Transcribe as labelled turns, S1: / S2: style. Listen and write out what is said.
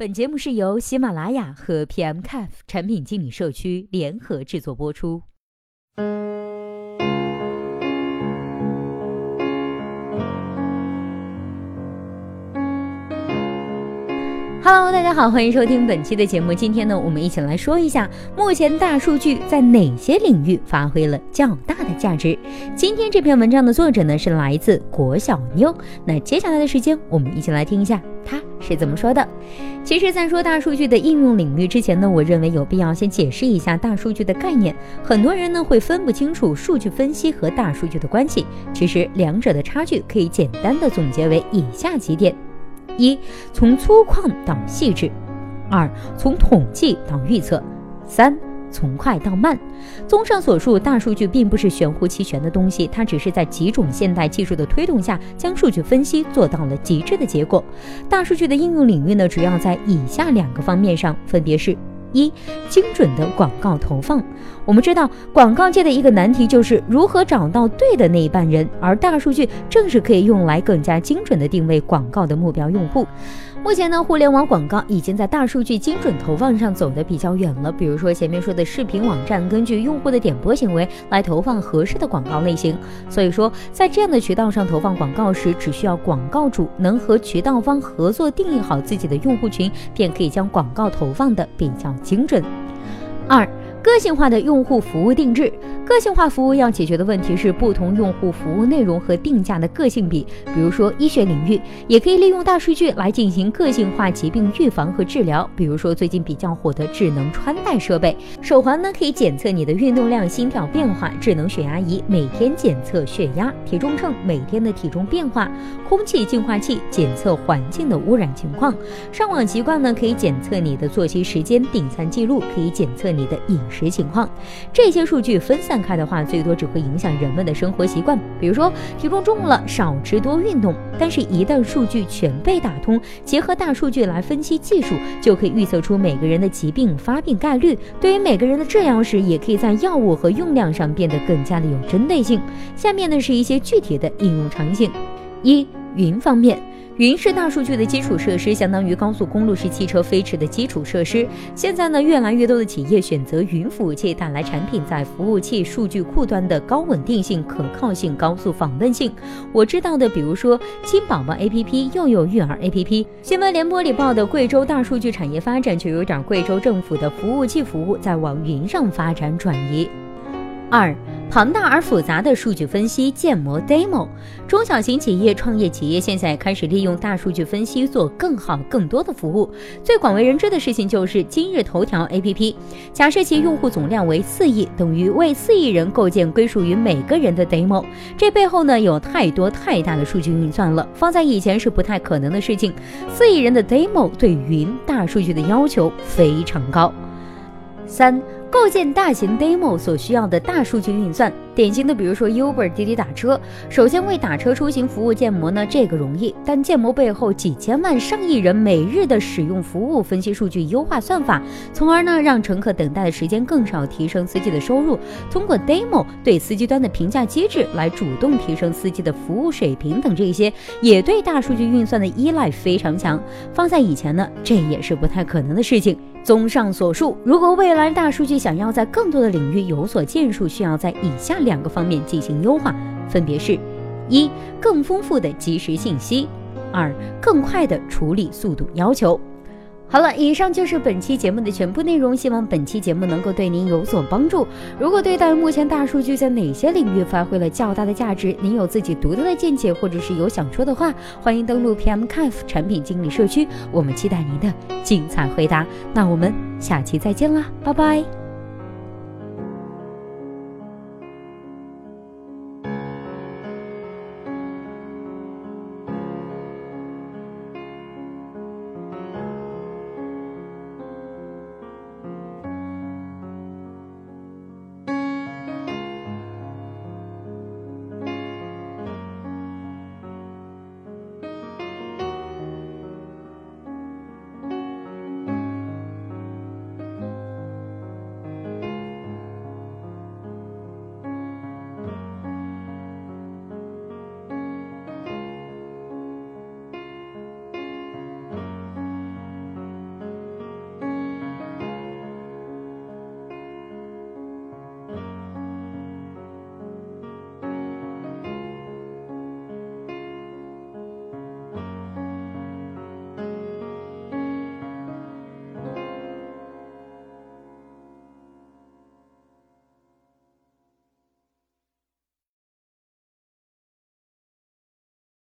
S1: 本节目是由喜马拉雅和 PMCAF 产品经理社区联合制作播出。Hello，大家好，欢迎收听本期的节目。今天呢，我们一起来说一下，目前大数据在哪些领域发挥了较大的价值。今天这篇文章的作者呢是来自国小妞。那接下来的时间，我们一起来听一下他是怎么说的。其实，在说大数据的应用领域之前呢，我认为有必要先解释一下大数据的概念。很多人呢会分不清楚数据分析和大数据的关系，其实两者的差距可以简单的总结为以下几点。一从粗犷到细致，二从统计到预测，三从快到慢。综上所述，大数据并不是玄乎其玄的东西，它只是在几种现代技术的推动下，将数据分析做到了极致的结果。大数据的应用领域呢，主要在以下两个方面上，分别是。一精准的广告投放，我们知道广告界的一个难题就是如何找到对的那一半人，而大数据正是可以用来更加精准的定位广告的目标用户。目前呢，互联网广告已经在大数据精准投放上走得比较远了。比如说前面说的视频网站，根据用户的点播行为来投放合适的广告类型。所以说，在这样的渠道上投放广告时，只需要广告主能和渠道方合作定义好自己的用户群，便可以将广告投放的比较精准。二。个性化的用户服务定制，个性化服务要解决的问题是不同用户服务内容和定价的个性比。比如说医学领域，也可以利用大数据来进行个性化疾病预防和治疗。比如说最近比较火的智能穿戴设备，手环呢可以检测你的运动量、心跳变化；智能血压仪每天检测血压；体重秤每天的体重变化；空气净化器检测环境的污染情况；上网习惯呢可以检测你的作息时间；订餐记录可以检测你的饮。食情况，这些数据分散开的话，最多只会影响人们的生活习惯。比如说，体重重了，少吃多运动。但是，一旦数据全被打通，结合大数据来分析技术，就可以预测出每个人的疾病发病概率。对于每个人的治疗时，也可以在药物和用量上变得更加的有针对性。下面呢是一些具体的应用场景：一、云方面。云是大数据的基础设施，相当于高速公路是汽车飞驰的基础设施。现在呢，越来越多的企业选择云服务器，带来产品在服务器、数据库端的高稳定性、可靠性、高速访问性。我知道的，比如说金宝宝 APP、幼幼育儿 APP。新闻联播里报的贵州大数据产业发展，就有点贵州政府的服务器服务在往云上发展转移。二。庞大而复杂的数据分析建模 demo，中小型企业、创业企业现在开始利用大数据分析做更好、更多的服务。最广为人知的事情就是今日头条 APP，假设其用户总量为四亿，等于为四亿人构建归属于每个人的 demo。这背后呢有太多太大的数据运算了，放在以前是不太可能的事情。四亿人的 demo 对云大数据的要求非常高。三。构建大型 demo 所需要的大数据运算，典型的比如说 Uber 滴滴打车，首先为打车出行服务建模呢，这个容易，但建模背后几千万上亿人每日的使用服务，分析数据，优化算法，从而呢让乘客等待的时间更少，提升司机的收入。通过 demo 对司机端的评价机制来主动提升司机的服务水平等这些，也对大数据运算的依赖非常强。放在以前呢，这也是不太可能的事情。综上所述，如果未来大数据想要在更多的领域有所建树，需要在以下两个方面进行优化，分别是：一、更丰富的即时信息；二、更快的处理速度要求。好了，以上就是本期节目的全部内容。希望本期节目能够对您有所帮助。如果对待目前大数据在哪些领域发挥了较大的价值，您有自己独特的见解，或者是有想说的话，欢迎登录 PM c a f 产品经理社区，我们期待您的精彩回答。那我们下期再见啦，拜拜。